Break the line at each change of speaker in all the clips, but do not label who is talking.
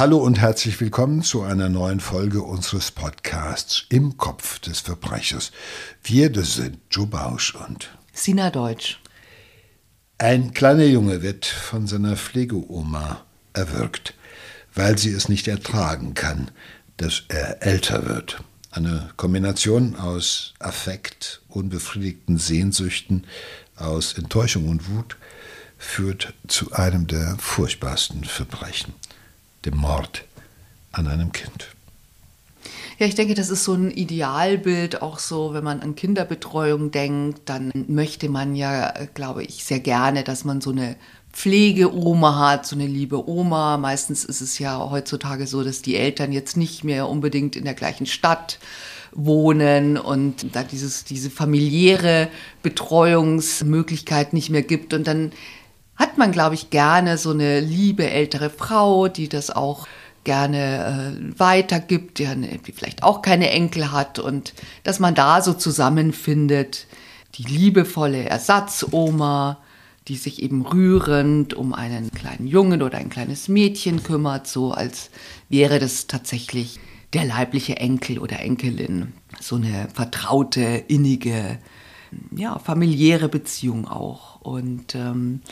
Hallo und herzlich willkommen zu einer neuen Folge unseres Podcasts Im Kopf des Verbrechers. Wir, das sind Joe Bausch und
Sina Deutsch.
Ein kleiner Junge wird von seiner Pflegeoma erwürgt, weil sie es nicht ertragen kann, dass er älter wird. Eine Kombination aus Affekt, unbefriedigten Sehnsüchten, aus Enttäuschung und Wut führt zu einem der furchtbarsten Verbrechen, dem Mord an einem Kind.
Ja, ich denke, das ist so ein Idealbild, auch so, wenn man an Kinderbetreuung denkt, dann möchte man ja, glaube ich, sehr gerne, dass man so eine Pflegeoma hat, so eine liebe Oma. Meistens ist es ja heutzutage so, dass die Eltern jetzt nicht mehr unbedingt in der gleichen Stadt wohnen und da dieses, diese familiäre Betreuungsmöglichkeit nicht mehr gibt. Und dann hat man, glaube ich, gerne so eine liebe ältere Frau, die das auch gerne äh, weitergibt, die, die vielleicht auch keine Enkel hat und dass man da so zusammenfindet, die liebevolle Ersatzoma, die sich eben rührend um einen kleinen Jungen oder ein kleines Mädchen kümmert, so als wäre das tatsächlich der leibliche Enkel oder Enkelin. So eine vertraute, innige, ja, familiäre Beziehung auch. Und ähm,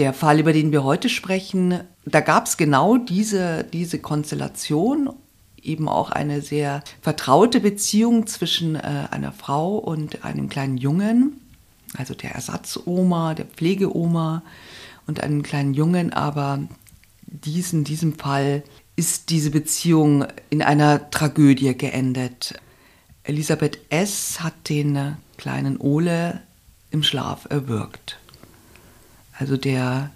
der Fall, über den wir heute sprechen, da gab es genau diese, diese Konstellation, eben auch eine sehr vertraute Beziehung zwischen äh, einer Frau und einem kleinen Jungen, also der Ersatzoma, der Pflegeoma und einem kleinen Jungen, aber dies, in diesem Fall ist diese Beziehung in einer Tragödie geendet. Elisabeth S. hat den kleinen Ole im Schlaf erwürgt. Also der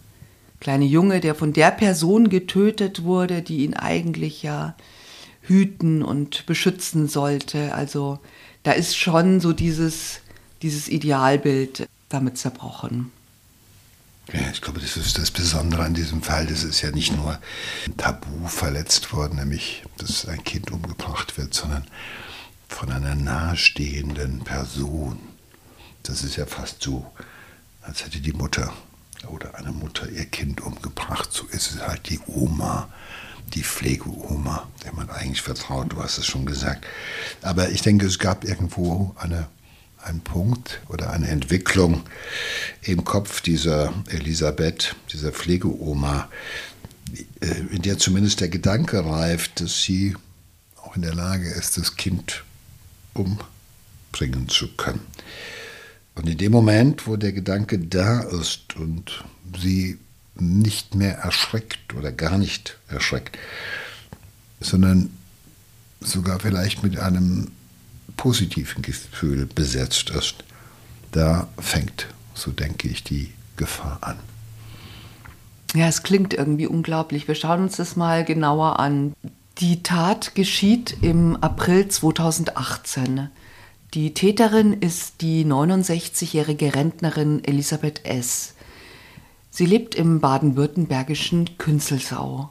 kleine Junge, der von der Person getötet wurde, die ihn eigentlich ja hüten und beschützen sollte. Also da ist schon so dieses, dieses Idealbild damit zerbrochen.
Ja, ich glaube, das ist das Besondere an diesem Fall. Das ist ja nicht nur ein Tabu verletzt worden, nämlich, dass ein Kind umgebracht wird, sondern von einer nahestehenden Person. Das ist ja fast so, als hätte die Mutter oder eine Mutter ihr Kind umgebracht. So ist es halt die Oma, die Pflegeoma, der man eigentlich vertraut. Du hast es schon gesagt. Aber ich denke, es gab irgendwo eine, einen Punkt oder eine Entwicklung im Kopf dieser Elisabeth, dieser Pflegeoma, äh, in der zumindest der Gedanke reift, dass sie auch in der Lage ist, das Kind umbringen zu können. Und in dem Moment, wo der Gedanke da ist und sie nicht mehr erschreckt oder gar nicht erschreckt, sondern sogar vielleicht mit einem positiven Gefühl besetzt ist, da fängt, so denke ich, die Gefahr an.
Ja, es klingt irgendwie unglaublich. Wir schauen uns das mal genauer an. Die Tat geschieht im April 2018. Die Täterin ist die 69-jährige Rentnerin Elisabeth S. Sie lebt im baden-württembergischen Künzelsau.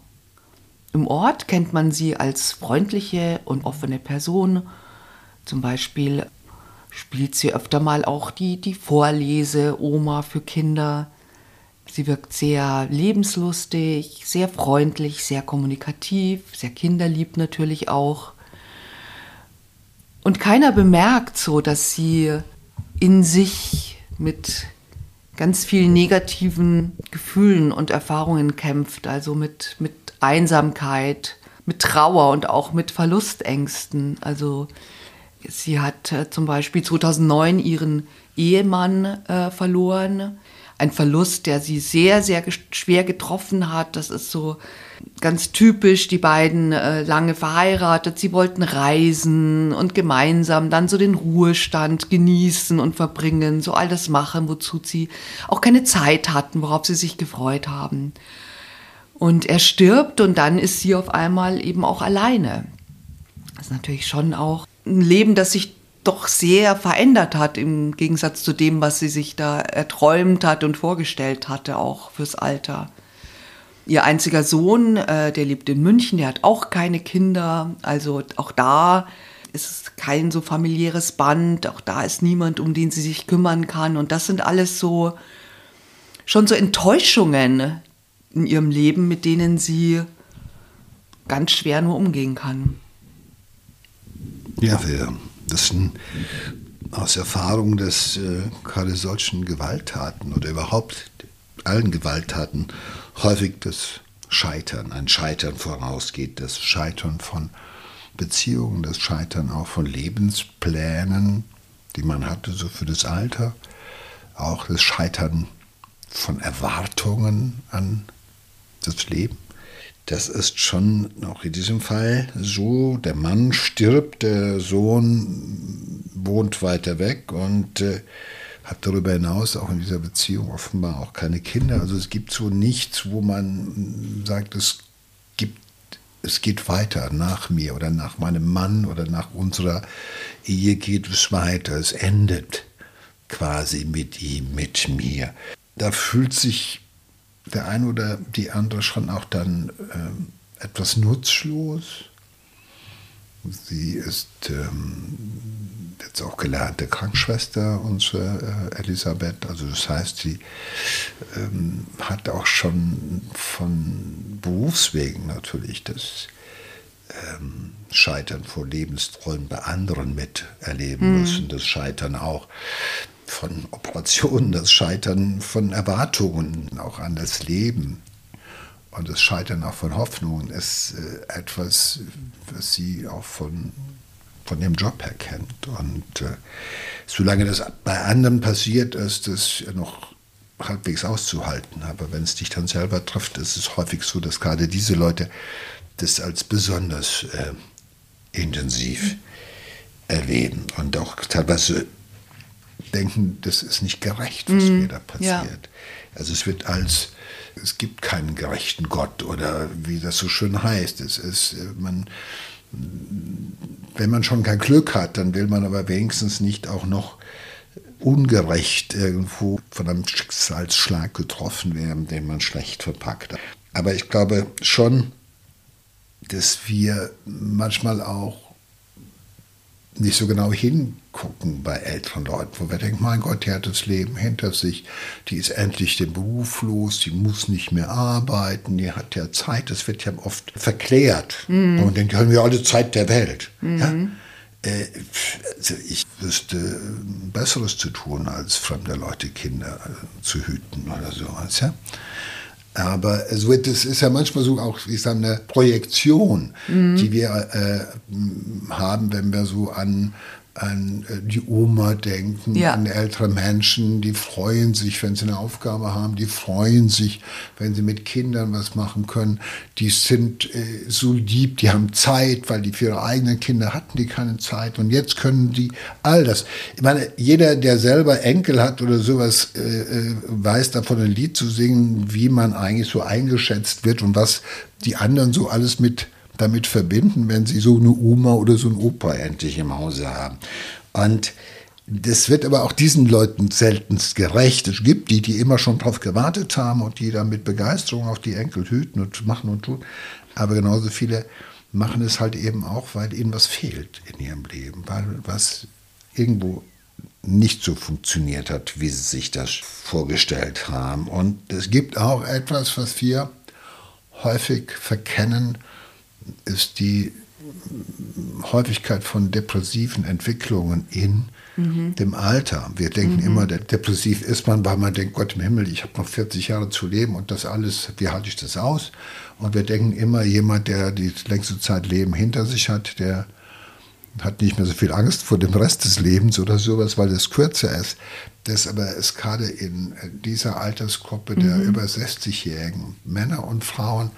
Im Ort kennt man sie als freundliche und offene Person. Zum Beispiel spielt sie öfter mal auch die, die Vorlese-Oma für Kinder. Sie wirkt sehr lebenslustig, sehr freundlich, sehr kommunikativ, sehr kinderlieb natürlich auch. Und keiner bemerkt so, dass sie in sich mit ganz vielen negativen Gefühlen und Erfahrungen kämpft, also mit, mit Einsamkeit, mit Trauer und auch mit Verlustängsten. Also sie hat äh, zum Beispiel 2009 ihren Ehemann äh, verloren ein Verlust, der sie sehr, sehr schwer getroffen hat. Das ist so ganz typisch, die beiden äh, lange verheiratet, sie wollten reisen und gemeinsam dann so den Ruhestand genießen und verbringen, so all das machen, wozu sie auch keine Zeit hatten, worauf sie sich gefreut haben. Und er stirbt und dann ist sie auf einmal eben auch alleine. Das ist natürlich schon auch ein Leben, das sich doch sehr verändert hat im Gegensatz zu dem, was sie sich da erträumt hat und vorgestellt hatte, auch fürs Alter. Ihr einziger Sohn, äh, der lebt in München, der hat auch keine Kinder. Also auch da ist es kein so familiäres Band, auch da ist niemand, um den sie sich kümmern kann. Und das sind alles so schon so Enttäuschungen in ihrem Leben, mit denen sie ganz schwer nur umgehen kann.
Ja, wir wissen aus Erfahrung, dass äh, gerade solchen Gewalttaten oder überhaupt allen Gewalttaten häufig das Scheitern, ein Scheitern vorausgeht, das Scheitern von Beziehungen, das Scheitern auch von Lebensplänen, die man hatte, so für das Alter, auch das Scheitern von Erwartungen an das Leben. Das ist schon auch in diesem Fall so. Der Mann stirbt, der Sohn wohnt weiter weg und äh, hat darüber hinaus auch in dieser Beziehung offenbar auch keine Kinder. Also es gibt so nichts, wo man sagt, es gibt, es geht weiter nach mir oder nach meinem Mann oder nach unserer Ehe geht es weiter. Es endet quasi mit ihm, mit mir. Da fühlt sich der eine oder die andere schon auch dann äh, etwas nutzlos. Sie ist ähm, jetzt auch gelernte Krankenschwester, unsere äh, Elisabeth. Also das heißt, sie ähm, hat auch schon von Berufswegen natürlich das ähm, Scheitern vor Lebensträumen bei anderen miterleben mhm. müssen. Das Scheitern auch von Operationen, das Scheitern von Erwartungen auch an das Leben und das Scheitern auch von Hoffnungen ist äh, etwas, was sie auch von, von ihrem Job her kennt. Und äh, solange das bei anderen passiert, ist es noch halbwegs auszuhalten. Aber wenn es dich dann selber trifft, ist es häufig so, dass gerade diese Leute das als besonders äh, intensiv erleben und auch teilweise denken, das ist nicht gerecht, was mm, mir da passiert. Ja. Also es wird als, es gibt keinen gerechten Gott oder wie das so schön heißt. Es ist, äh, man, wenn man schon kein Glück hat, dann will man aber wenigstens nicht auch noch ungerecht irgendwo von einem Schicksalsschlag getroffen werden, den man schlecht verpackt hat. Aber ich glaube schon, dass wir manchmal auch nicht so genau hingucken bei älteren Leuten, wo wir denken, mein Gott, die hat das Leben hinter sich, die ist endlich den Beruf los, die muss nicht mehr arbeiten, die hat ja Zeit, das wird ja oft verklärt. Mhm. Und dann haben wir alle Zeit der Welt. Mhm. Ja? Äh, also ich wüsste Besseres zu tun, als fremde Leute Kinder äh, zu hüten oder sowas. Ja? Aber es wird, es ist ja manchmal so auch, ich sage, eine Projektion, mhm. die wir äh, haben, wenn wir so an an äh, die Oma denken, ja. an ältere Menschen, die freuen sich, wenn sie eine Aufgabe haben, die freuen sich, wenn sie mit Kindern was machen können, die sind äh, so lieb, die haben Zeit, weil die für ihre eigenen Kinder hatten die keine Zeit und jetzt können die all das. Ich meine, jeder, der selber Enkel hat oder sowas, äh, äh weiß davon ein Lied zu singen, wie man eigentlich so eingeschätzt wird und was die anderen so alles mit damit verbinden, wenn sie so eine Oma oder so ein Opa endlich im Hause haben. Und das wird aber auch diesen Leuten seltenst gerecht. Es gibt die, die immer schon darauf gewartet haben und die dann mit Begeisterung auch die Enkel hüten und machen und tun. Aber genauso viele machen es halt eben auch, weil ihnen was fehlt in ihrem Leben, weil was irgendwo nicht so funktioniert hat, wie sie sich das vorgestellt haben. Und es gibt auch etwas, was wir häufig verkennen, ist die Häufigkeit von depressiven Entwicklungen in mhm. dem Alter. Wir denken mhm. immer, depressiv ist man, weil man denkt, Gott im Himmel, ich habe noch 40 Jahre zu leben und das alles, wie halte ich das aus? Und wir denken immer, jemand, der die längste Zeit Leben hinter sich hat, der hat nicht mehr so viel Angst vor dem Rest des Lebens oder sowas, weil es kürzer ist. Das aber ist gerade in dieser Altersgruppe der mhm. über 60-jährigen Männer und Frauen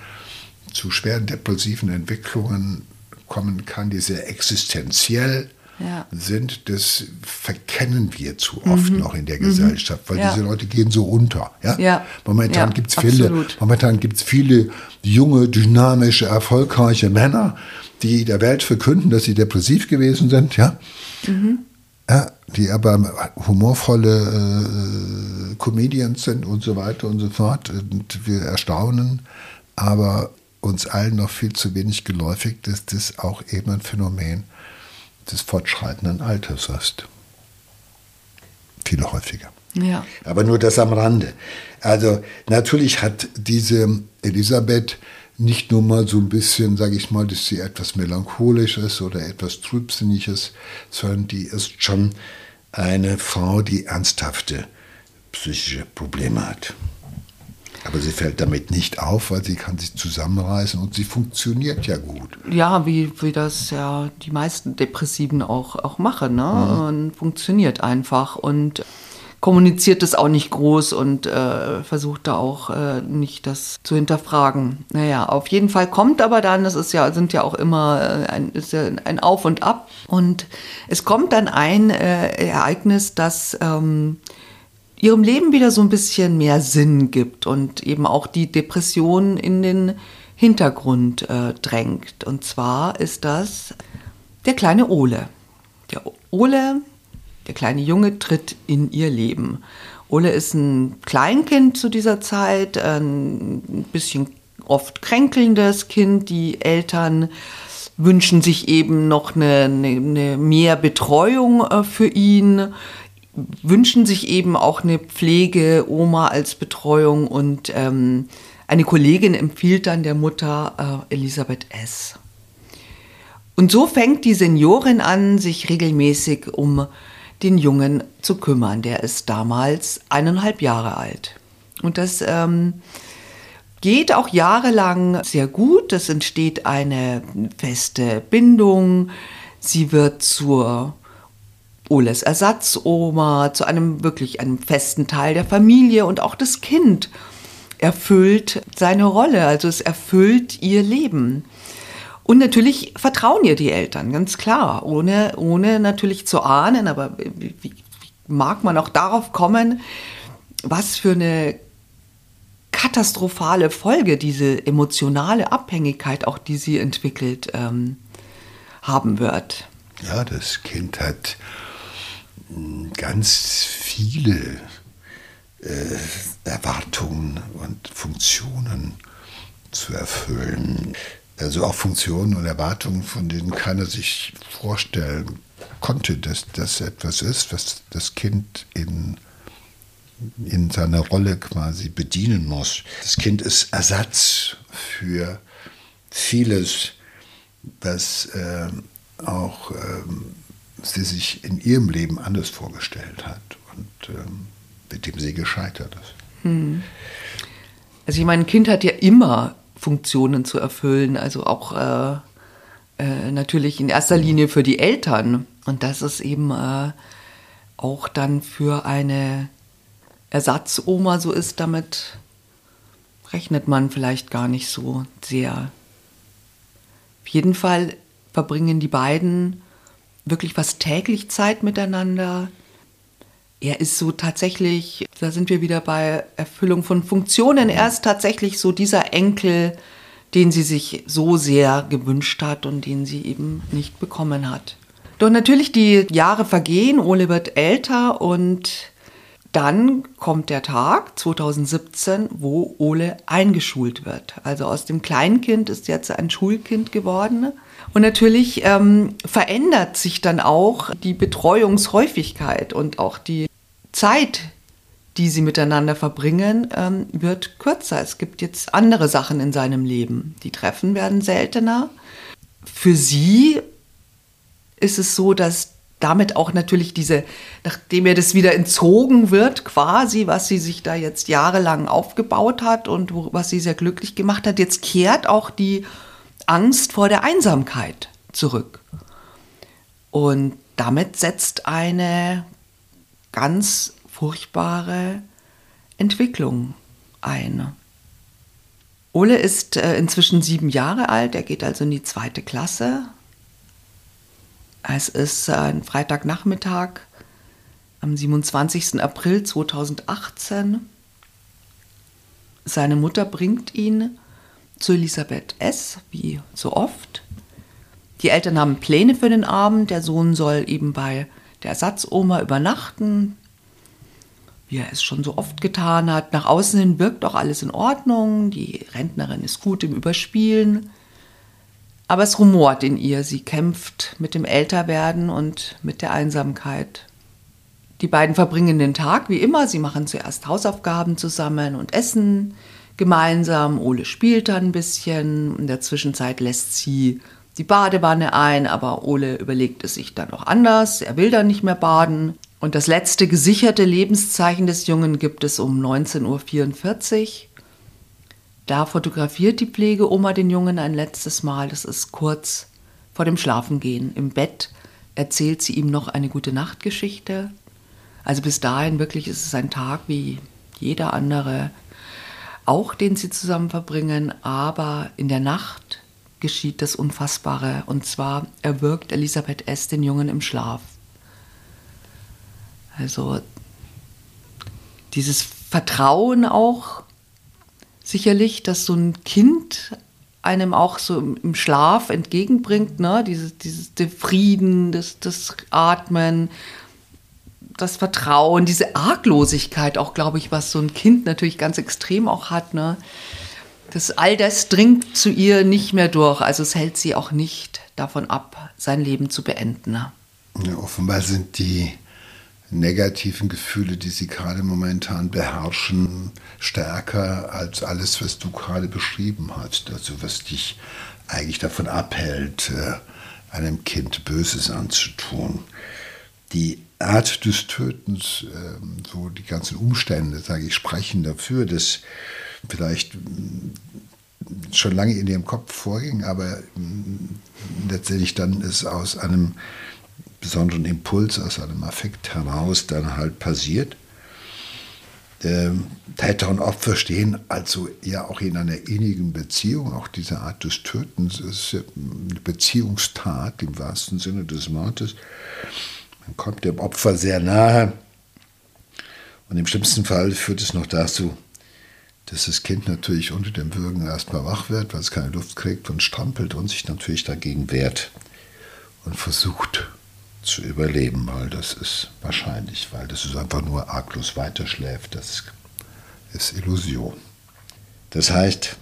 zu schweren depressiven Entwicklungen kommen kann, die sehr existenziell ja. sind, das verkennen wir zu oft mhm. noch in der mhm. Gesellschaft, weil ja. diese Leute gehen so unter. Ja? ja. Momentan gibt es viele, momentan gibt's viele junge, dynamische, erfolgreiche Männer, die der Welt verkünden, dass sie depressiv gewesen sind, ja. Mhm. Ja, die aber humorvolle äh, Comedians sind und so weiter und so fort. Und wir erstaunen, aber uns allen noch viel zu wenig geläufig, dass das auch eben ein Phänomen des fortschreitenden Alters ist. Viel häufiger. Ja. Aber nur das am Rande. Also natürlich hat diese Elisabeth nicht nur mal so ein bisschen, sage ich mal, dass sie etwas melancholisch ist oder etwas trübsinnig ist, sondern die ist schon eine Frau, die ernsthafte psychische Probleme hat. Aber sie fällt damit nicht auf, weil sie kann sich zusammenreißen und sie funktioniert ja gut.
Ja, wie, wie das ja die meisten Depressiven auch, auch machen. Ne? Mhm. Und funktioniert einfach und kommuniziert es auch nicht groß und äh, versucht da auch äh, nicht das zu hinterfragen. Naja, auf jeden Fall kommt aber dann, das ist ja, sind ja auch immer äh, ein, ist ja ein Auf und Ab. Und es kommt dann ein äh, Ereignis, das ähm, ihrem Leben wieder so ein bisschen mehr Sinn gibt und eben auch die Depression in den Hintergrund äh, drängt. Und zwar ist das der kleine Ole. Der Ole, der kleine Junge, tritt in ihr Leben. Ole ist ein Kleinkind zu dieser Zeit, ein bisschen oft kränkelndes Kind. Die Eltern wünschen sich eben noch eine, eine, eine mehr Betreuung äh, für ihn wünschen sich eben auch eine Pflegeoma als Betreuung und ähm, eine Kollegin empfiehlt dann der Mutter äh, Elisabeth S. Und so fängt die Seniorin an, sich regelmäßig um den Jungen zu kümmern. Der ist damals eineinhalb Jahre alt. Und das ähm, geht auch jahrelang sehr gut. Es entsteht eine feste Bindung. Sie wird zur Oles Ersatzoma zu einem wirklich einem festen Teil der Familie und auch das Kind erfüllt seine Rolle, also es erfüllt ihr Leben. Und natürlich vertrauen ihr die Eltern, ganz klar, ohne, ohne natürlich zu ahnen, aber wie, wie mag man auch darauf kommen, was für eine katastrophale Folge diese emotionale Abhängigkeit, auch die sie entwickelt, ähm, haben wird.
Ja, das Kind hat ganz viele äh, Erwartungen und Funktionen zu erfüllen. Also auch Funktionen und Erwartungen, von denen keiner sich vorstellen konnte, dass das etwas ist, was das Kind in, in seiner Rolle quasi bedienen muss. Das Kind ist Ersatz für vieles, was äh, auch ähm, sie sich in ihrem Leben anders vorgestellt hat und ähm, mit dem sie gescheitert ist. Hm.
Also ich meine, ein Kind hat ja immer Funktionen zu erfüllen, also auch äh, äh, natürlich in erster Linie für die Eltern. Und das ist eben äh, auch dann für eine Ersatzoma so ist, damit rechnet man vielleicht gar nicht so sehr. Auf jeden Fall verbringen die beiden wirklich fast täglich Zeit miteinander. Er ist so tatsächlich, da sind wir wieder bei Erfüllung von Funktionen. Er ist tatsächlich so dieser Enkel, den sie sich so sehr gewünscht hat und den sie eben nicht bekommen hat. Doch natürlich die Jahre vergehen, Ole wird älter und dann kommt der Tag 2017, wo Ole eingeschult wird. Also aus dem Kleinkind ist jetzt ein Schulkind geworden. Und natürlich ähm, verändert sich dann auch die Betreuungshäufigkeit und auch die Zeit, die sie miteinander verbringen, ähm, wird kürzer. Es gibt jetzt andere Sachen in seinem Leben. Die Treffen werden seltener. Für sie ist es so, dass damit auch natürlich diese, nachdem ihr das wieder entzogen wird, quasi, was sie sich da jetzt jahrelang aufgebaut hat und was sie sehr glücklich gemacht hat, jetzt kehrt auch die Angst vor der Einsamkeit zurück. Und damit setzt eine ganz furchtbare Entwicklung ein. Ole ist äh, inzwischen sieben Jahre alt, er geht also in die zweite Klasse. Es ist ein Freitagnachmittag am 27. April 2018. Seine Mutter bringt ihn zu Elisabeth S., wie so oft. Die Eltern haben Pläne für den Abend. Der Sohn soll eben bei der Ersatzoma übernachten, wie er es schon so oft getan hat. Nach außen hin wirkt auch alles in Ordnung. Die Rentnerin ist gut im Überspielen. Aber es rumort in ihr. Sie kämpft mit dem Älterwerden und mit der Einsamkeit. Die beiden verbringen den Tag wie immer. Sie machen zuerst Hausaufgaben zusammen und essen gemeinsam. Ole spielt dann ein bisschen. In der Zwischenzeit lässt sie die Badewanne ein, aber Ole überlegt es sich dann auch anders. Er will dann nicht mehr baden. Und das letzte gesicherte Lebenszeichen des Jungen gibt es um 19.44 Uhr. Da fotografiert die Pflegeoma den Jungen ein letztes Mal. Das ist kurz vor dem Schlafengehen. Im Bett erzählt sie ihm noch eine gute Nachtgeschichte. Also bis dahin wirklich ist es ein Tag wie jeder andere, auch den sie zusammen verbringen. Aber in der Nacht geschieht das Unfassbare. Und zwar erwürgt Elisabeth S. den Jungen im Schlaf. Also dieses Vertrauen auch sicherlich, dass so ein Kind einem auch so im Schlaf entgegenbringt, ne? dieses, dieses Frieden, das, das Atmen, das Vertrauen, diese Arglosigkeit auch, glaube ich, was so ein Kind natürlich ganz extrem auch hat. Ne? Das, all das dringt zu ihr nicht mehr durch. Also es hält sie auch nicht davon ab, sein Leben zu beenden. Ne?
Ja, offenbar sind die negativen Gefühle, die sie gerade momentan beherrschen, stärker als alles, was du gerade beschrieben hast. Also was dich eigentlich davon abhält, äh, einem Kind Böses anzutun. Die Art des Tötens, ähm, so die ganzen Umstände, sage ich, sprechen dafür, dass vielleicht mm, schon lange in ihrem Kopf vorging, aber mm, letztendlich dann es aus einem besonderen Impuls, aus einem Affekt heraus dann halt passiert. Ähm, Täter und Opfer stehen also ja auch in einer innigen Beziehung. Auch diese Art des Tötens ist eine Beziehungstat im wahrsten Sinne des Wortes. Man kommt dem Opfer sehr nahe und im schlimmsten Fall führt es noch dazu, dass das Kind natürlich unter dem Würgen erstmal wach wird, weil es keine Luft kriegt und strampelt und sich natürlich dagegen wehrt und versucht zu überleben, weil das ist wahrscheinlich, weil das ist einfach nur arglos weiterschläft, das ist Illusion. Das heißt,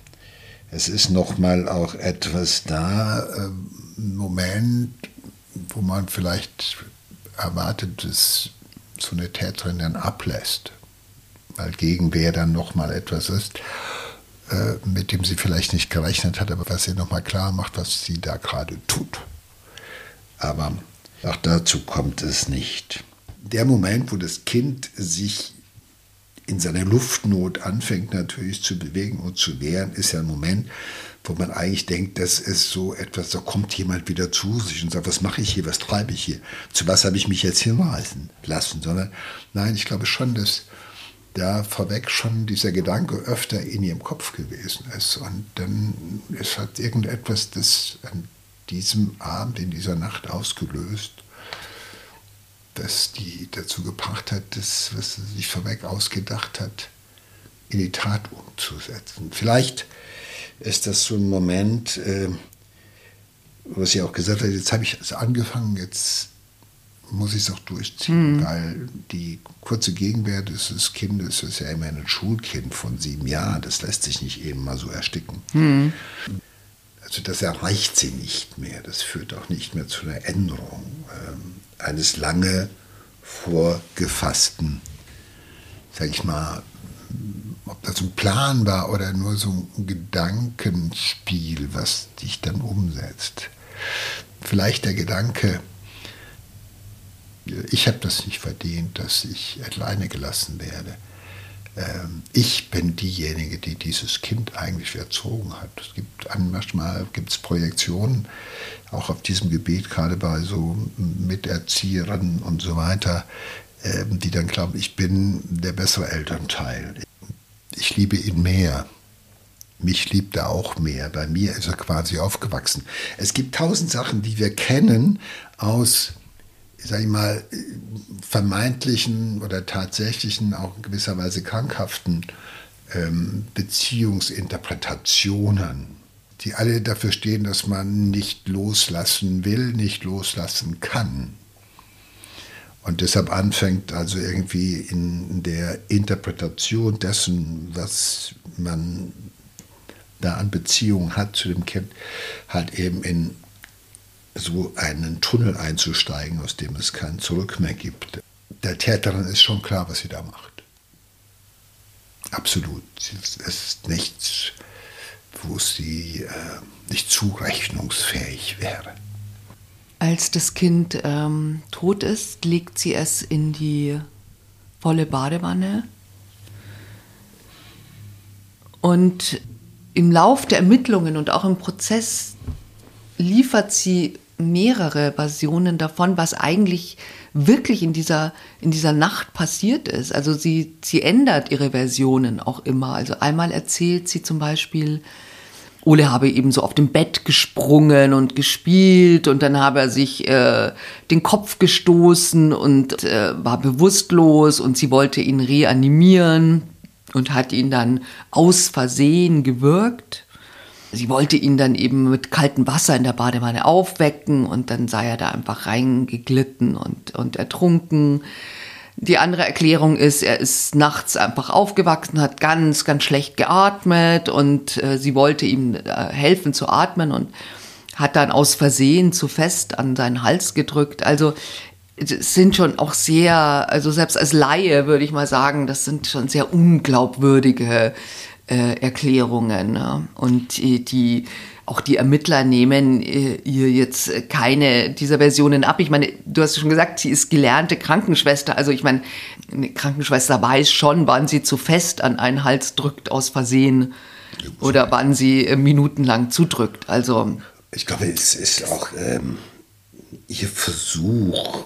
es ist nochmal auch etwas da, ein ähm, Moment, wo man vielleicht erwartet, dass so eine Täterin dann ablässt, weil Gegenwehr dann nochmal etwas ist, äh, mit dem sie vielleicht nicht gerechnet hat, aber was ihr nochmal klar macht, was sie da gerade tut. Aber auch dazu kommt es nicht. Der Moment, wo das Kind sich in seiner Luftnot anfängt natürlich zu bewegen und zu wehren, ist ja ein Moment, wo man eigentlich denkt, das ist so etwas, da kommt jemand wieder zu sich und sagt, was mache ich hier, was treibe ich hier, zu was habe ich mich jetzt hinweisen lassen, sondern nein, ich glaube schon, dass da vorweg schon dieser Gedanke öfter in ihrem Kopf gewesen ist. Und dann ist halt irgendetwas, das diesem Abend, in dieser Nacht ausgelöst, das die dazu gebracht hat, das, was sie sich vorweg ausgedacht hat, in die Tat umzusetzen. Vielleicht ist das so ein Moment, äh, was sie auch gesagt hat, jetzt habe ich es angefangen, jetzt muss ich es auch durchziehen, mhm. weil die kurze Gegenwehr des Kindes ist ja immerhin ein Schulkind von sieben Jahren, das lässt sich nicht eben mal so ersticken. Mhm. Also das erreicht sie nicht mehr. Das führt auch nicht mehr zu einer Änderung ähm, eines lange vorgefassten, sag ich mal, ob das ein Plan war oder nur so ein Gedankenspiel, was dich dann umsetzt. Vielleicht der Gedanke, ich habe das nicht verdient, dass ich alleine gelassen werde. Ähm, ich bin diejenige, die dieses Kind eigentlich erzogen hat. Es gibt manchmal gibt es Projektionen, auch auf diesem Gebiet, gerade bei so Miterzieherinnen und so weiter, ähm, die dann glauben, ich bin der bessere Elternteil. Ich liebe ihn mehr. Mich liebt er auch mehr. Bei mir ist er quasi aufgewachsen. Es gibt tausend Sachen, die wir kennen aus sag ich mal, vermeintlichen oder tatsächlichen, auch in gewisser Weise krankhaften ähm, Beziehungsinterpretationen, die alle dafür stehen, dass man nicht loslassen will, nicht loslassen kann. Und deshalb anfängt also irgendwie in der Interpretation dessen, was man da an Beziehung hat zu dem Kind, halt eben in so einen Tunnel einzusteigen, aus dem es kein Zurück mehr gibt. Der Täterin ist schon klar, was sie da macht. Absolut. Es ist nichts, wo sie äh, nicht zurechnungsfähig wäre.
Als das Kind ähm, tot ist, legt sie es in die volle Badewanne. Und im Lauf der Ermittlungen und auch im Prozess liefert sie mehrere Versionen davon, was eigentlich wirklich in dieser, in dieser Nacht passiert ist. Also sie, sie ändert ihre Versionen auch immer. Also einmal erzählt sie zum Beispiel, Ole habe eben so auf dem Bett gesprungen und gespielt und dann habe er sich äh, den Kopf gestoßen und äh, war bewusstlos und sie wollte ihn reanimieren und hat ihn dann aus Versehen gewürgt. Sie wollte ihn dann eben mit kaltem Wasser in der Badewanne aufwecken und dann sei er da einfach reingeglitten und, und ertrunken. Die andere Erklärung ist, er ist nachts einfach aufgewachsen, hat ganz, ganz schlecht geatmet und äh, sie wollte ihm äh, helfen zu atmen und hat dann aus Versehen zu fest an seinen Hals gedrückt. Also es sind schon auch sehr, also selbst als Laie würde ich mal sagen, das sind schon sehr unglaubwürdige äh, Erklärungen. Ne? Und die, die auch die Ermittler nehmen äh, ihr jetzt keine dieser Versionen ab. Ich meine, du hast schon gesagt, sie ist gelernte Krankenschwester. Also ich meine, eine Krankenschwester weiß schon, wann sie zu fest an einen Hals drückt aus Versehen oder wann sie äh, minutenlang zudrückt. Also
ich glaube, es ist auch ähm, ihr Versuch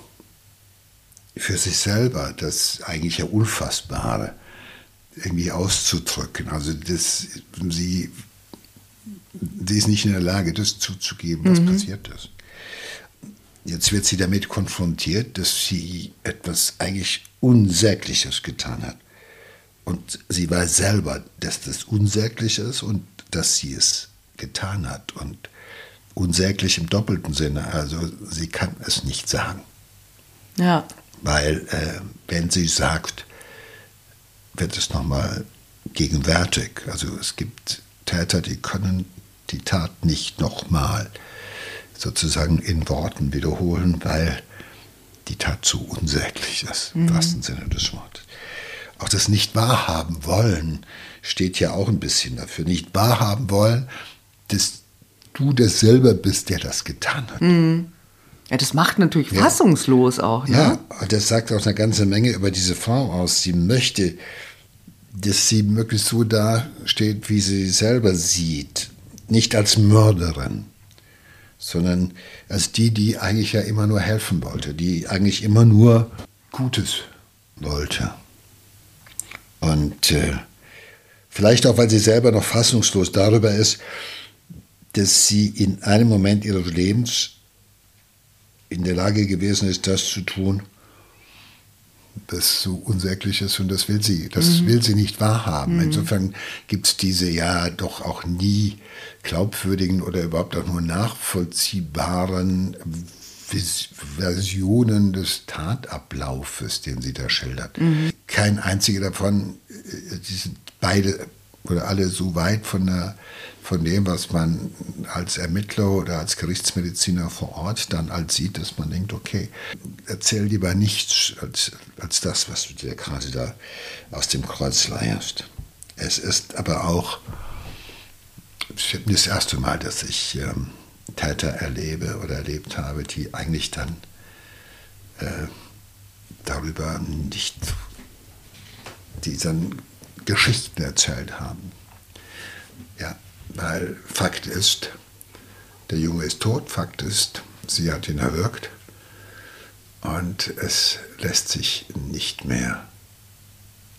für sich selber, das eigentlich ja Unfassbare irgendwie auszudrücken. Also das, sie sie ist nicht in der Lage, das zuzugeben, was mhm. passiert ist. Jetzt wird sie damit konfrontiert, dass sie etwas eigentlich Unsägliches getan hat. Und sie weiß selber, dass das unsäglich ist und dass sie es getan hat. Und unsäglich im doppelten Sinne. Also sie kann es nicht sagen.
Ja.
Weil äh, wenn sie sagt, wird es nochmal gegenwärtig. Also es gibt Täter, die können die Tat nicht nochmal sozusagen in Worten wiederholen, weil die Tat zu unsäglich ist, mhm. im wahrsten Sinne des Wortes. Auch das nicht wahrhaben wollen steht ja auch ein bisschen dafür. Nicht wahrhaben wollen, dass du das selber bist, der das getan hat.
Mhm. Ja, das macht natürlich ja. fassungslos auch. Ne?
Ja, das sagt auch eine ganze Menge über diese Frau aus. Sie möchte, dass sie möglichst so dasteht, wie sie selber sieht nicht als Mörderin, sondern als die, die eigentlich ja immer nur helfen wollte, die eigentlich immer nur Gutes wollte. Und äh, vielleicht auch, weil sie selber noch fassungslos darüber ist, dass sie in einem Moment ihres Lebens in der Lage gewesen ist, das zu tun, das so unsäglich ist und das will sie, das mhm. will sie nicht wahrhaben. Mhm. Insofern gibt es diese ja doch auch nie glaubwürdigen oder überhaupt auch nur nachvollziehbaren Versionen des Tatablaufes, den sie da schildert. Mhm. Kein einziger davon, äh, die sind beide oder alle so weit von, der, von dem, was man als Ermittler oder als Gerichtsmediziner vor Ort dann als sieht, dass man denkt, okay, erzähl lieber nichts als, als das, was du dir gerade da aus dem Kreuz leierst. Es ist aber auch das erste Mal, dass ich ähm, Täter erlebe oder erlebt habe, die eigentlich dann äh, darüber nicht diesen Geschichten erzählt haben. Weil Fakt ist, der Junge ist tot, Fakt ist, sie hat ihn erwürgt und es lässt sich nicht mehr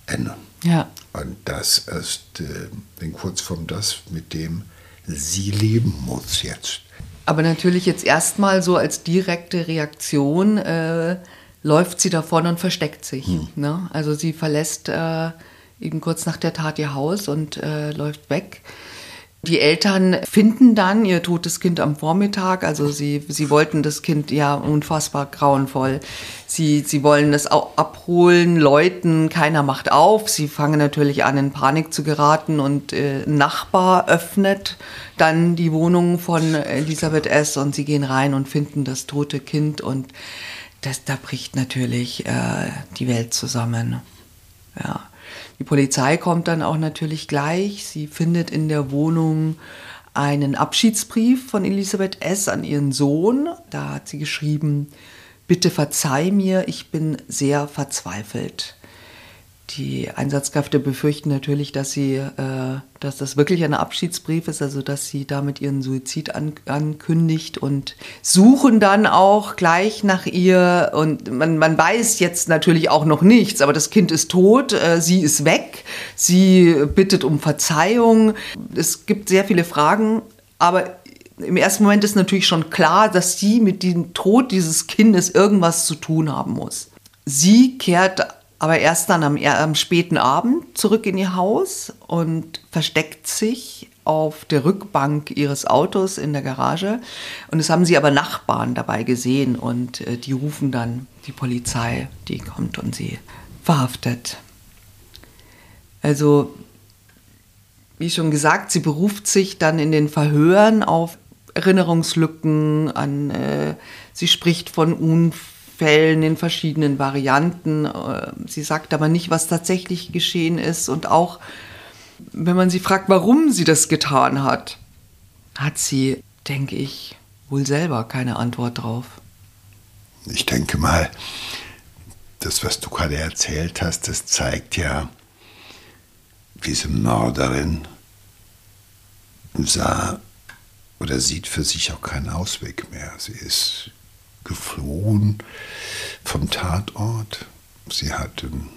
ändern.
Ja.
Und das ist äh, kurz vom das, mit dem sie leben muss jetzt.
Aber natürlich jetzt erstmal so als direkte Reaktion äh, läuft sie davon und versteckt sich. Hm. Ne? Also sie verlässt äh, eben kurz nach der Tat ihr Haus und äh, läuft weg. Die Eltern finden dann ihr totes Kind am Vormittag. Also sie, sie wollten das Kind ja unfassbar grauenvoll. Sie, sie wollen das auch abholen, läuten, keiner macht auf. Sie fangen natürlich an, in Panik zu geraten und äh, Nachbar öffnet dann die Wohnung von Elisabeth S. und sie gehen rein und finden das tote Kind und das, da bricht natürlich äh, die Welt zusammen. Ja. Die Polizei kommt dann auch natürlich gleich. Sie findet in der Wohnung einen Abschiedsbrief von Elisabeth S. an ihren Sohn. Da hat sie geschrieben, bitte verzeih mir, ich bin sehr verzweifelt. Die Einsatzkräfte befürchten natürlich, dass sie, äh, dass das wirklich ein Abschiedsbrief ist, also dass sie damit ihren Suizid an, ankündigt und suchen dann auch gleich nach ihr. Und man, man weiß jetzt natürlich auch noch nichts, aber das Kind ist tot, äh, sie ist weg, sie bittet um Verzeihung. Es gibt sehr viele Fragen, aber im ersten Moment ist natürlich schon klar, dass sie mit dem Tod dieses Kindes irgendwas zu tun haben muss. Sie kehrt aber erst dann am, am, späten Abend zurück in ihr Haus und versteckt sich auf der Rückbank ihres Autos in der Garage. Und das haben sie aber Nachbarn dabei gesehen und äh, die rufen dann die Polizei, die kommt und sie verhaftet. Also, wie schon gesagt, sie beruft sich dann in den Verhören auf Erinnerungslücken an, äh, sie spricht von Unfällen Fällen, in verschiedenen Varianten. Äh, sie sagt aber nicht, was tatsächlich geschehen ist. Und auch wenn man sie fragt, warum sie das getan hat, hat sie, denke ich, wohl selber keine Antwort drauf.
Ich denke mal, das, was du gerade erzählt hast, das zeigt ja, diese Mörderin sah oder sieht für sich auch keinen Ausweg mehr. Sie ist geflohen vom Tatort. Sie hat einen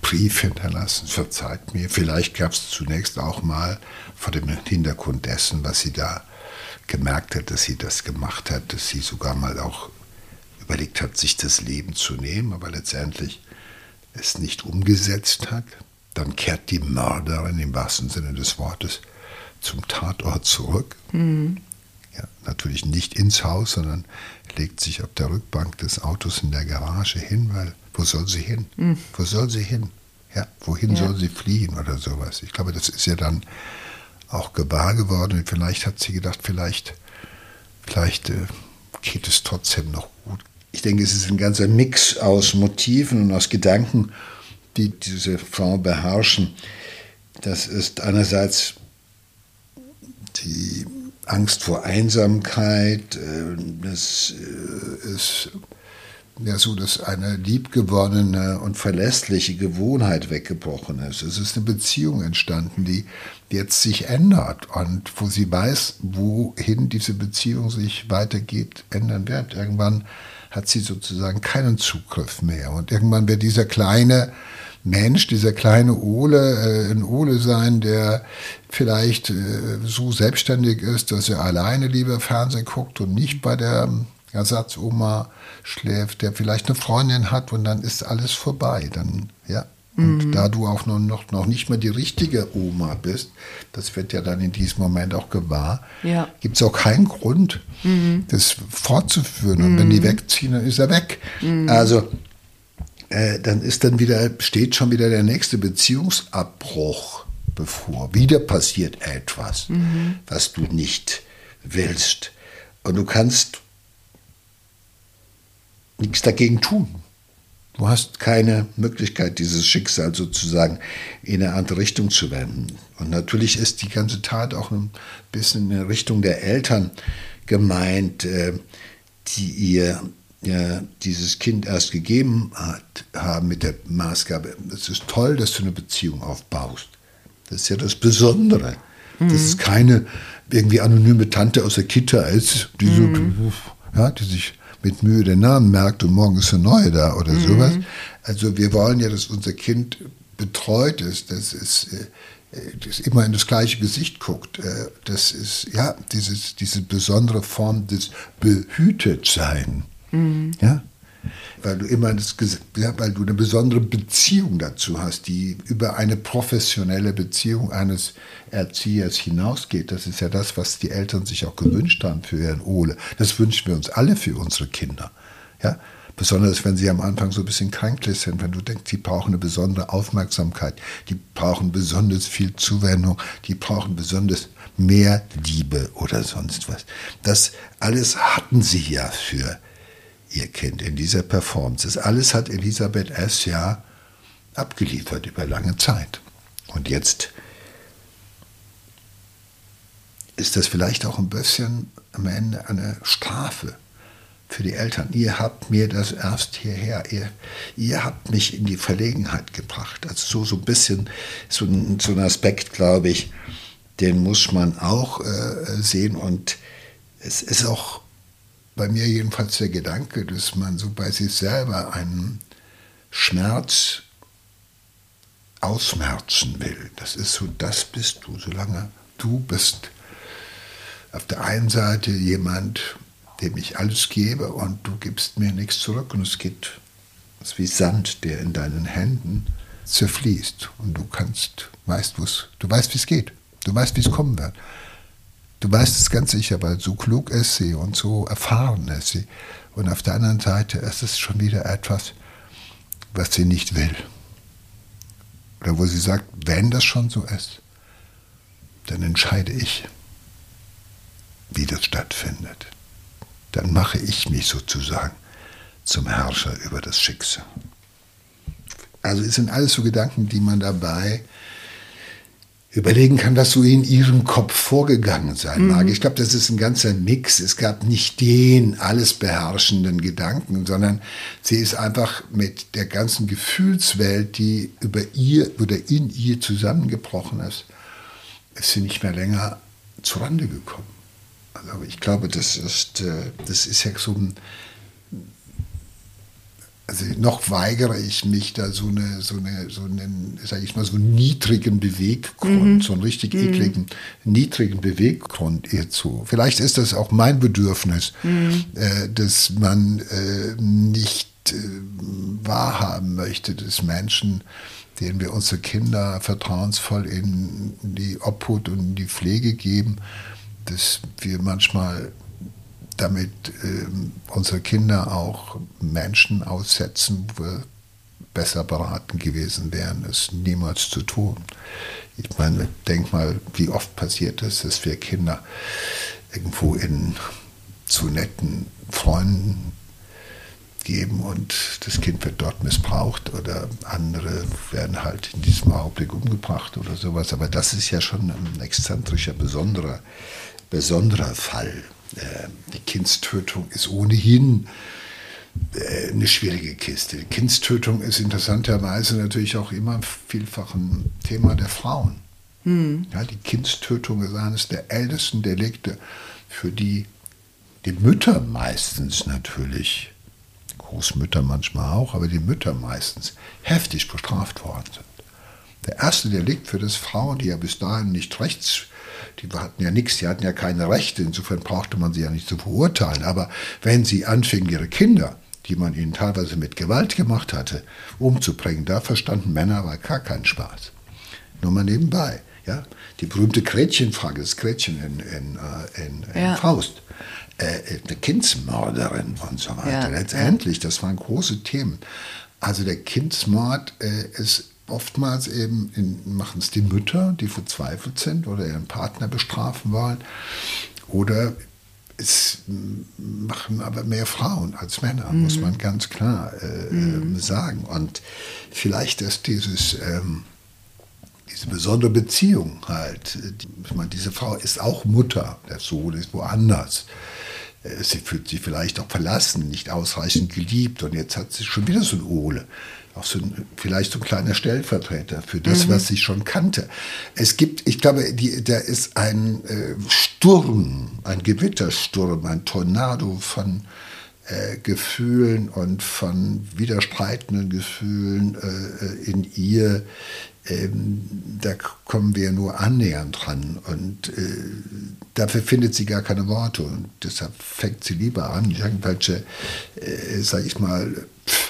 Brief hinterlassen, verzeiht mir. Vielleicht gab es zunächst auch mal vor dem Hintergrund dessen, was sie da gemerkt hat, dass sie das gemacht hat, dass sie sogar mal auch überlegt hat, sich das Leben zu nehmen, aber letztendlich es nicht umgesetzt hat. Dann kehrt die Mörderin im wahrsten Sinne des Wortes zum Tatort zurück. Mhm. Ja, natürlich nicht ins Haus, sondern legt sich auf der Rückbank des Autos in der Garage hin, weil wo soll sie hin? Mhm. Wo soll sie hin? Ja, wohin ja. soll sie fliehen oder sowas? Ich glaube, das ist ja dann auch gewahr geworden. Und vielleicht hat sie gedacht, vielleicht, vielleicht äh, geht es trotzdem noch gut. Ich denke, es ist ein ganzer Mix aus Motiven und aus Gedanken, die diese Frau beherrschen. Das ist einerseits die Angst vor Einsamkeit, äh, das äh, ist ja so, dass eine liebgewonnene und verlässliche Gewohnheit weggebrochen ist. Es ist eine Beziehung entstanden, die jetzt sich ändert und wo sie weiß, wohin diese Beziehung sich weitergeht, ändern wird. Irgendwann hat sie sozusagen keinen Zugriff mehr und irgendwann wird dieser kleine Mensch, dieser kleine Ole, äh, ein Ole sein, der vielleicht äh, so selbstständig ist, dass er alleine lieber Fernsehen guckt und nicht bei der Ersatzoma schläft, der vielleicht eine Freundin hat und dann ist alles vorbei. Dann, ja. Und mhm. da du auch noch, noch, noch nicht mehr die richtige Oma bist, das wird ja dann in diesem Moment auch gewahr, ja. gibt es auch keinen Grund, mhm. das fortzuführen. Und wenn die mhm. wegziehen, dann ist er weg. Mhm. Also äh, dann ist dann wieder, steht schon wieder der nächste Beziehungsabbruch bevor. Wieder passiert etwas, mhm. was du nicht willst. Und du kannst nichts dagegen tun. Du hast keine Möglichkeit, dieses Schicksal sozusagen in eine andere Richtung zu wenden. Und natürlich ist die ganze Tat auch ein bisschen in Richtung der Eltern gemeint, äh, die ihr dieses Kind erst gegeben hat, haben mit der Maßgabe, es ist toll, dass du eine Beziehung aufbaust. Das ist ja das Besondere. Mhm. Dass es keine irgendwie anonyme Tante aus der Kita ist, die, mhm. so, ja, die sich mit Mühe den Namen merkt und morgen ist eine neue da oder mhm. sowas. Also wir wollen ja, dass unser Kind betreut ist, dass es äh, das immer in das gleiche Gesicht guckt. Äh, das ist ja dieses, diese besondere Form des Behütetsein. Mhm. Ja? Weil du immer das, weil du eine besondere Beziehung dazu hast, die über eine professionelle Beziehung eines Erziehers hinausgeht. Das ist ja das, was die Eltern sich auch gewünscht haben für ihren Ole. Das wünschen wir uns alle für unsere Kinder. Ja? Besonders wenn sie am Anfang so ein bisschen kränklich sind, wenn du denkst, die brauchen eine besondere Aufmerksamkeit, die brauchen besonders viel Zuwendung, die brauchen besonders mehr Liebe oder sonst was. Das alles hatten sie ja für ihr Kind in dieser Performance. Das alles hat Elisabeth S. ja abgeliefert über lange Zeit. Und jetzt ist das vielleicht auch ein bisschen am Ende eine Strafe für die Eltern. Ihr habt mir das erst hierher, ihr, ihr habt mich in die Verlegenheit gebracht. Also so, so ein bisschen so ein, so ein Aspekt, glaube ich, den muss man auch äh, sehen. Und es ist auch bei mir jedenfalls der Gedanke, dass man so bei sich selber einen Schmerz ausmerzen will. Das ist so, das bist du, solange du bist auf der einen Seite jemand, dem ich alles gebe und du gibst mir nichts zurück und es geht, es wie Sand, der in deinen Händen zerfließt und du kannst, weißt, du weißt, wie es geht, du weißt, wie es kommen wird. Du weißt es ganz sicher, weil so klug ist sie und so erfahren ist sie. Und auf der anderen Seite ist es schon wieder etwas, was sie nicht will. Oder wo sie sagt, wenn das schon so ist, dann entscheide ich, wie das stattfindet dann mache ich mich sozusagen zum Herrscher über das Schicksal. Also es sind alles so Gedanken, die man dabei überlegen kann, was so in ihrem Kopf vorgegangen sein mag. Mhm. Ich glaube, das ist ein ganzer Mix. Es gab nicht den alles beherrschenden Gedanken, sondern sie ist einfach mit der ganzen Gefühlswelt, die über ihr oder in ihr zusammengebrochen ist, ist sie nicht mehr länger zurande gekommen. Also ich glaube, das ist, äh, das ist ja so ein. Also noch weigere ich mich da so eine, so eine, so einen, sage ich mal, so einen niedrigen Beweggrund, mhm. so einen richtig mhm. ekligen, niedrigen Beweggrund ihr zu. Vielleicht ist das auch mein Bedürfnis, mhm. äh, dass man äh, nicht äh, wahrhaben möchte, dass Menschen, denen wir unsere Kinder vertrauensvoll in die Obhut und in die Pflege geben, dass wir manchmal damit äh, unsere Kinder auch Menschen aussetzen, wo wir besser beraten gewesen wären, es niemals zu tun. Ich meine, denk mal, wie oft passiert es, dass wir Kinder irgendwo in zu netten Freunden geben und das Kind wird dort missbraucht oder andere werden halt in diesem Augenblick umgebracht oder sowas. Aber das ist ja schon ein exzentrischer, besonderer besonderer Fall. Äh, die Kindstötung ist ohnehin äh, eine schwierige Kiste. Die Kindstötung ist interessanterweise natürlich auch immer vielfach ein Thema der Frauen. Hm. Ja, die Kindstötung ist eines der ältesten Delikte, für die die Mütter meistens natürlich, Großmütter manchmal auch, aber die Mütter meistens heftig bestraft worden sind. Der erste Delikt für das Frauen, die ja bis dahin nicht rechts die hatten ja nichts, die hatten ja keine Rechte, insofern brauchte man sie ja nicht zu verurteilen. Aber wenn sie anfingen, ihre Kinder, die man ihnen teilweise mit Gewalt gemacht hatte, umzubringen, da verstanden Männer aber gar keinen Spaß. Nur mal nebenbei. Ja? Die berühmte Gretchenfrage, das Gretchen in, in, äh, in, in ja. Faust. Äh, eine Kindsmörderin und so weiter. Ja. Letztendlich, das waren große Themen. Also der Kindsmord äh, ist oftmals eben machen es die Mütter, die verzweifelt sind oder ihren Partner bestrafen wollen. Oder es machen aber mehr Frauen als Männer, mhm. muss man ganz klar äh, mhm. sagen. Und vielleicht ist dieses, ähm, diese besondere Beziehung halt, die, ich meine, diese Frau ist auch Mutter, der Sohn ist woanders. Äh, sie fühlt sich vielleicht auch verlassen, nicht ausreichend geliebt und jetzt hat sie schon wieder so ein Ole auch so ein, vielleicht so ein kleiner Stellvertreter für das, mhm. was sie schon kannte. Es gibt, ich glaube, die, da ist ein äh, Sturm, ein Gewittersturm, ein Tornado von äh, Gefühlen und von widerstreitenden Gefühlen äh, in ihr. Ähm, da kommen wir nur annähernd dran und äh, dafür findet sie gar keine Worte und deshalb fängt sie lieber an, irgendwelche, äh, sag ich mal, pff,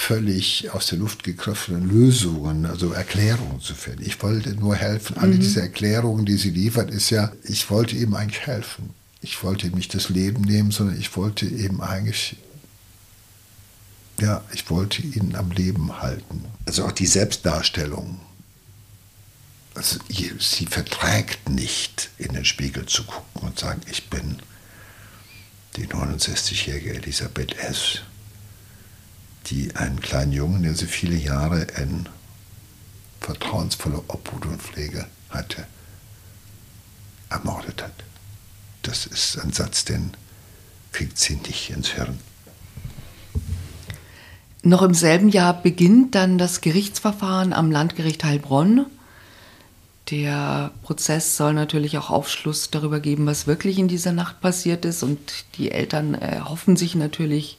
völlig aus der Luft gegriffenen Lösungen, also Erklärungen zu finden. Ich wollte nur helfen. Alle mhm. diese Erklärungen, die sie liefert, ist ja, ich wollte ihm eigentlich helfen. Ich wollte ihm nicht das Leben nehmen, sondern ich wollte eben eigentlich, ja, ich wollte ihn am Leben halten. Also auch die Selbstdarstellung. Also sie verträgt nicht, in den Spiegel zu gucken und sagen, ich bin die 69-jährige Elisabeth S die einen kleinen Jungen, der sie viele Jahre in vertrauensvolle Obhut und Pflege hatte, ermordet hat. Das ist ein Satz, den kriegt sie nicht ins Hirn.
Noch im selben Jahr beginnt dann das Gerichtsverfahren am Landgericht Heilbronn. Der Prozess soll natürlich auch Aufschluss darüber geben, was wirklich in dieser Nacht passiert ist. Und die Eltern äh, hoffen sich natürlich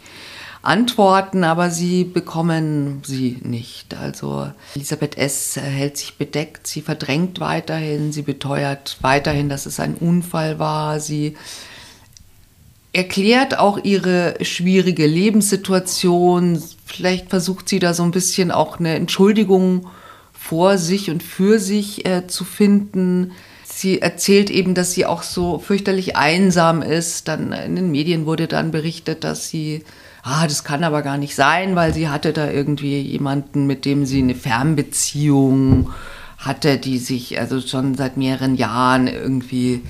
Antworten, aber sie bekommen sie nicht. Also Elisabeth S. hält sich bedeckt, sie verdrängt weiterhin, sie beteuert weiterhin, dass es ein Unfall war. Sie erklärt auch ihre schwierige Lebenssituation. Vielleicht versucht sie da so ein bisschen auch eine Entschuldigung vor sich und für sich äh, zu finden. Sie erzählt eben, dass sie auch so fürchterlich einsam ist. Dann in den Medien wurde dann berichtet, dass sie, ah, das kann aber gar nicht sein, weil sie hatte da irgendwie jemanden, mit dem sie eine Fernbeziehung hatte, die sich also schon seit mehreren Jahren irgendwie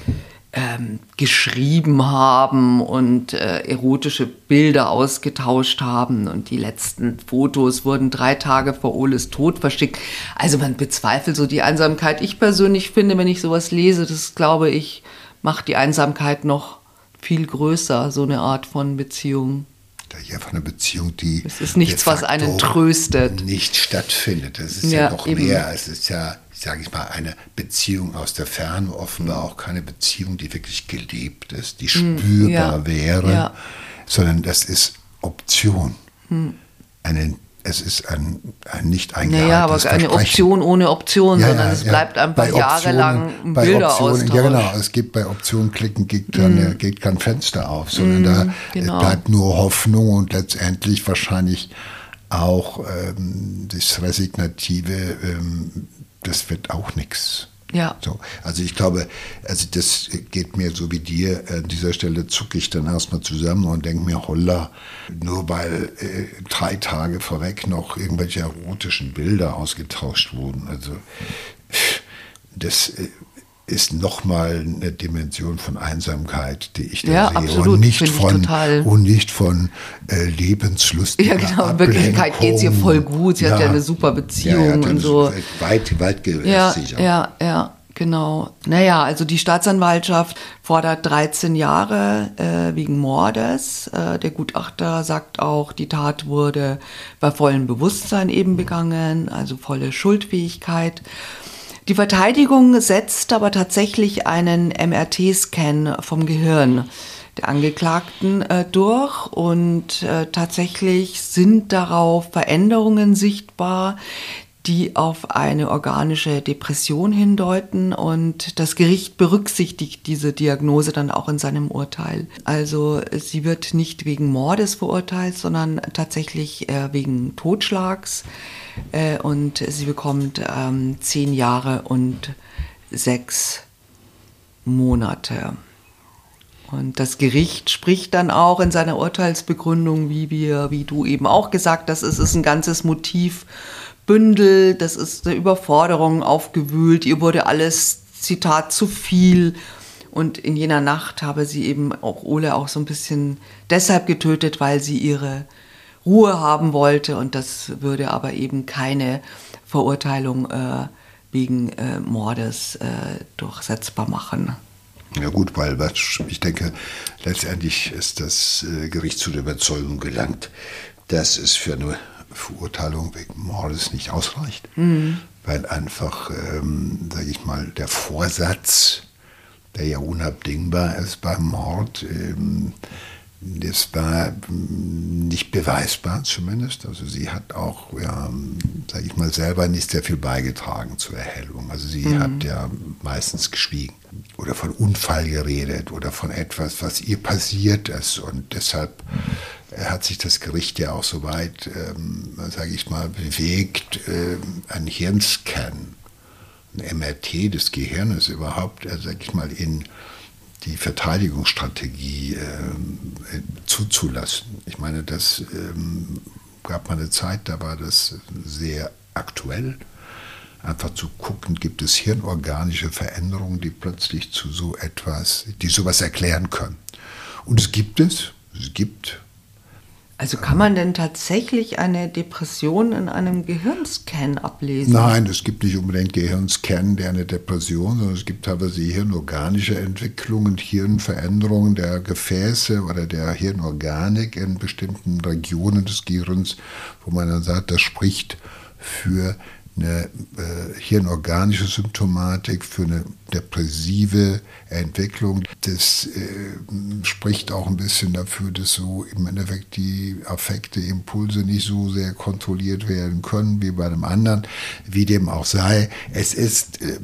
ähm, geschrieben haben und äh, erotische Bilder ausgetauscht haben. Und die letzten Fotos wurden drei Tage vor Oles Tod verschickt. Also man bezweifelt so die Einsamkeit. Ich persönlich finde, wenn ich sowas lese, das glaube ich, macht die Einsamkeit noch viel größer, so eine Art von Beziehung.
Ja, von einer Beziehung, die.
Es ist nichts, was einen tröstet.
Nicht stattfindet. Das ist ja, ja noch eben. mehr. Es ist ja sage ich mal, eine Beziehung aus der Ferne, offenbar auch keine Beziehung, die wirklich gelebt ist, die hm, spürbar ja, wäre, ja. sondern das ist Option. Hm. Eine, es ist ein, ein nicht eingehaltenes Naja, aber
eine Option ohne Option, ja, sondern es bleibt einfach jahrelang Bilder aus.
Ja, genau. Es gibt bei Optionen klicken, geht, dann, hm. geht kein Fenster auf, sondern da genau. bleibt nur Hoffnung und letztendlich wahrscheinlich auch ähm, das Resignative, ähm, das wird auch nichts.
Ja.
So, also ich glaube, also das geht mir so wie dir. An dieser Stelle zucke ich dann erstmal zusammen und denke mir, holla, nur weil äh, drei Tage vorweg noch irgendwelche erotischen Bilder ausgetauscht wurden. Also das äh, ist nochmal eine Dimension von Einsamkeit, die ich da
ja,
sehe.
Absolut,
und nicht von und nicht von äh, Lebenslust.
Ja, genau. In Wirklichkeit geht es ihr voll gut. Sie ja, hat ja eine super Beziehung ja, und so.
Weit, weit
ja, ja, ja, genau. Naja, also die Staatsanwaltschaft fordert 13 Jahre äh, wegen Mordes. Äh, der Gutachter sagt auch, die Tat wurde bei vollem Bewusstsein eben begangen, also volle Schuldfähigkeit. Die Verteidigung setzt aber tatsächlich einen MRT-Scan vom Gehirn der Angeklagten äh, durch und äh, tatsächlich sind darauf Veränderungen sichtbar, die auf eine organische Depression hindeuten und das Gericht berücksichtigt diese Diagnose dann auch in seinem Urteil. Also sie wird nicht wegen Mordes verurteilt, sondern tatsächlich äh, wegen Totschlags äh, und sie bekommt ähm, zehn Jahre und sechs Monate. Und das Gericht spricht dann auch in seiner Urteilsbegründung, wie wir, wie du eben auch gesagt hast, es ist ein ganzes Motivbündel, das ist eine Überforderung aufgewühlt, ihr wurde alles, Zitat, zu viel. Und in jener Nacht habe sie eben auch Ole auch so ein bisschen deshalb getötet, weil sie ihre Ruhe haben wollte und das würde aber eben keine Verurteilung äh, wegen äh, Mordes äh, durchsetzbar machen.
Ja gut, weil ich denke, letztendlich ist das äh, Gericht zu der Überzeugung gelangt, dass es für eine Verurteilung wegen Mordes nicht ausreicht, mhm. weil einfach, ähm, sage ich mal, der Vorsatz, der ja unabdingbar ist beim Mord, ähm, das war nicht beweisbar zumindest. Also sie hat auch, ja, sage ich mal, selber nicht sehr viel beigetragen zur Erhellung. Also sie mhm. hat ja meistens geschwiegen oder von Unfall geredet oder von etwas, was ihr passiert ist. Und deshalb hat sich das Gericht ja auch so weit, ähm, sage ich mal, bewegt, äh, ein Hirnscan, ein MRT des Gehirnes überhaupt, äh, sage ich mal, in die Verteidigungsstrategie äh, zuzulassen. Ich meine, das ähm, gab mal eine Zeit, da war das sehr aktuell. Einfach zu gucken, gibt es hirnorganische Veränderungen, die plötzlich zu so etwas, die sowas erklären können. Und es gibt es. Es gibt
Also kann man denn tatsächlich eine Depression in einem Gehirnscan ablesen?
Nein, es gibt nicht unbedingt Gehirnscan, der eine Depression, sondern es gibt teilweise hirnorganische Entwicklungen, Hirnveränderungen der Gefäße oder der Hirnorganik in bestimmten Regionen des Gehirns, wo man dann sagt, das spricht für eine äh, hirnorganische Symptomatik, für eine depressive Entwicklung. Das äh, spricht auch ein bisschen dafür, dass so im Endeffekt die Affekte, Impulse nicht so sehr kontrolliert werden können wie bei einem anderen, wie dem auch sei. Es ist äh,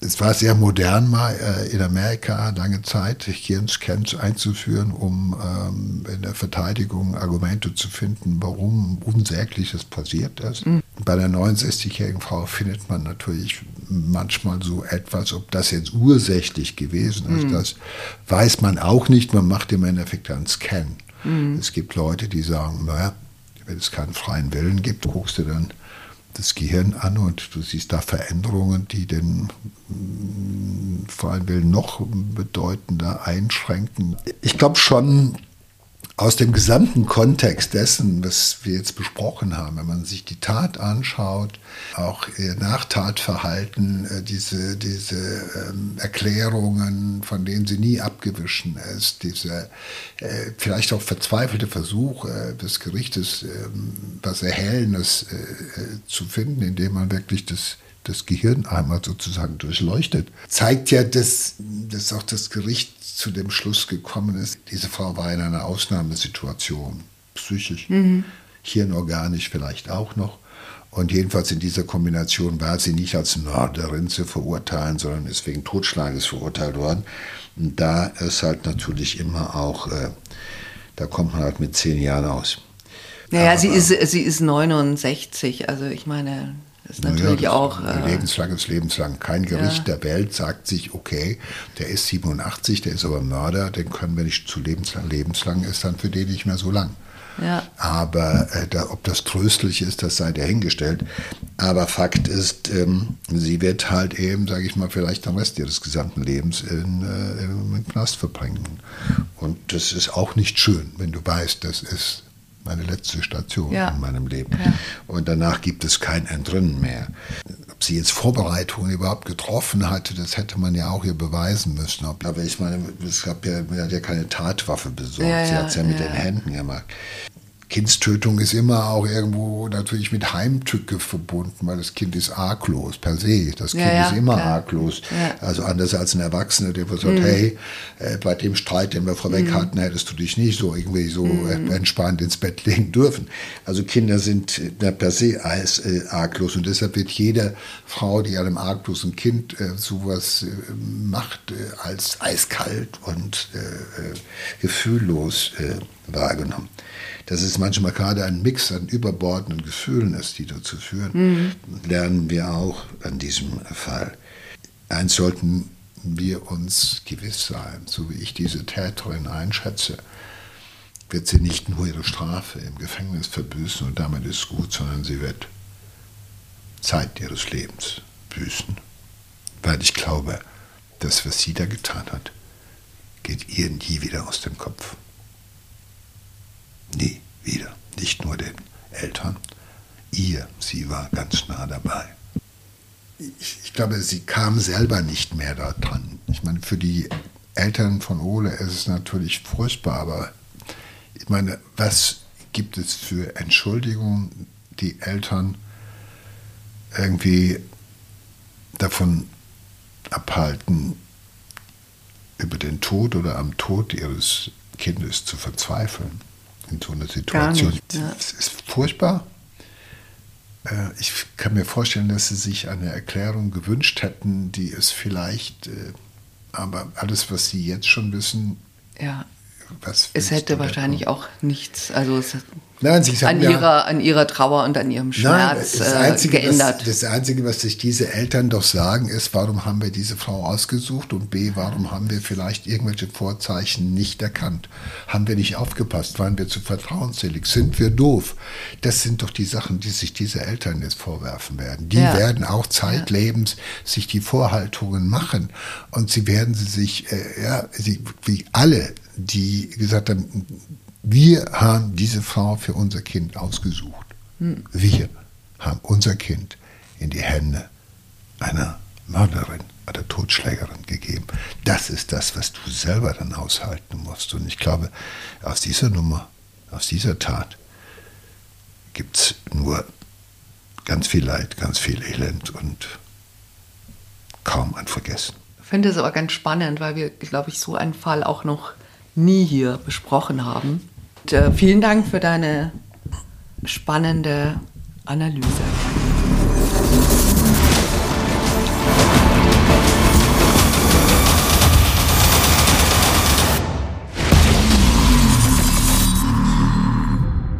es war sehr modern mal äh, in Amerika lange Zeit, Hirnscans einzuführen, um ähm, in der Verteidigung Argumente zu finden, warum Unsägliches passiert ist. Mhm. Bei der 69-jährigen Frau findet man natürlich manchmal so etwas, ob das jetzt ursächlich gewesen ist, mhm. das weiß man auch nicht. Man macht im Endeffekt einen Scan. Mhm. Es gibt Leute, die sagen, naja, wenn es keinen freien Willen gibt, guckst du dann das Gehirn an und du siehst da Veränderungen, die den mm, freien Willen noch bedeutender einschränken. Ich glaube schon, aus dem gesamten Kontext dessen, was wir jetzt besprochen haben, wenn man sich die Tat anschaut, auch ihr Nachtatverhalten, äh, diese, diese ähm, Erklärungen, von denen sie nie abgewichen ist, diese äh, vielleicht auch verzweifelte Versuch äh, des Gerichtes, ähm, was Erhellendes zu finden, indem man wirklich das das Gehirn einmal sozusagen durchleuchtet, zeigt ja, dass, dass auch das Gericht zu dem Schluss gekommen ist, diese Frau war in einer Ausnahmesituation, psychisch, mhm. hirnorganisch vielleicht auch noch. Und jedenfalls in dieser Kombination war sie nicht als Mörderin zu verurteilen, sondern ist wegen Totschlages verurteilt worden. Und da ist halt natürlich immer auch, äh, da kommt man halt mit zehn Jahren aus.
Naja, Aber, sie ist, sie ist 69, also ich meine, das ist natürlich ja, das auch.
Äh, lebenslang ist lebenslang. Kein Gericht ja. der Welt sagt sich, okay, der ist 87, der ist aber Mörder, den können wir nicht zu lebenslang. Lebenslang ist dann für den nicht mehr so lang. Ja. Aber äh, da, ob das tröstlich ist, das sei dahingestellt. Aber Fakt ist, ähm, sie wird halt eben, sage ich mal, vielleicht den Rest ihres gesamten Lebens in, äh, im Knast verbringen. Und das ist auch nicht schön, wenn du weißt, das ist meine letzte Station ja. in meinem Leben. Ja. Und danach gibt es kein Entrinnen mehr. Ob sie jetzt Vorbereitungen überhaupt getroffen hatte, das hätte man ja auch ihr beweisen müssen. Aber ich meine, es gab ja, man hat ja keine Tatwaffe besorgt. Ja, sie hat es ja mit den Händen gemacht. Kindstötung ist immer auch irgendwo natürlich mit Heimtücke verbunden, weil das Kind ist arglos per se. Das Kind ja, ja, ist immer klar. arglos. Ja. Also anders als ein Erwachsener, der sagt, mhm. hey, äh, bei dem Streit, den wir vorweg mhm. hatten, hättest du dich nicht so irgendwie so mhm. entspannt ins Bett legen dürfen. Also Kinder sind äh, per se als, äh, arglos und deshalb wird jede Frau, die einem arglosen Kind äh, sowas äh, macht, äh, als eiskalt und gefühllos wahrgenommen dass es manchmal gerade ein Mix an überbordenden Gefühlen ist, die dazu führen, mhm. lernen wir auch an diesem Fall. Eins sollten wir uns gewiss sein, so wie ich diese Täterin einschätze, wird sie nicht nur ihre Strafe im Gefängnis verbüßen und damit ist gut, sondern sie wird Zeit ihres Lebens büßen. Weil ich glaube, das, was sie da getan hat, geht ihr nie wieder aus dem Kopf. Nie wieder. Nicht nur den Eltern. Ihr, sie war ganz nah dabei. Ich, ich glaube, sie kam selber nicht mehr daran. Ich meine, für die Eltern von Ole ist es natürlich furchtbar, aber ich meine, was gibt es für Entschuldigungen, die Eltern irgendwie davon abhalten, über den Tod oder am Tod ihres Kindes zu verzweifeln? In so einer Situation. Nicht, ja. Es ist furchtbar. Äh, ich kann mir vorstellen, dass sie sich eine Erklärung gewünscht hätten, die es vielleicht, äh, aber alles, was sie jetzt schon wissen,
ja. Es hätte wahrscheinlich auch nichts, also es
Nein,
an, ihrer, an ihrer Trauer und an ihrem Schmerz nein, das Einzige,
äh, geändert. Was, das Einzige, was sich diese Eltern doch sagen, ist, warum haben wir diese Frau ausgesucht und B, warum haben wir vielleicht irgendwelche Vorzeichen nicht erkannt? Haben wir nicht aufgepasst? Waren wir zu vertrauensselig? Sind wir doof? Das sind doch die Sachen, die sich diese Eltern jetzt vorwerfen werden. Die ja. werden auch zeitlebens ja. sich die Vorhaltungen machen und sie werden sie sich, äh, ja, sie, wie alle, die gesagt haben, Wir haben diese Frau für unser Kind ausgesucht. Hm. Wir haben unser Kind in die Hände einer Mörderin oder Totschlägerin gegeben. Das ist das, was du selber dann aushalten musst. Und ich glaube, aus dieser Nummer, aus dieser Tat gibt es nur ganz viel Leid, ganz viel Elend und kaum ein Vergessen.
Ich finde es aber ganz spannend, weil wir, glaube ich, so einen Fall auch noch nie hier besprochen haben. Und, äh, vielen Dank für deine spannende Analyse.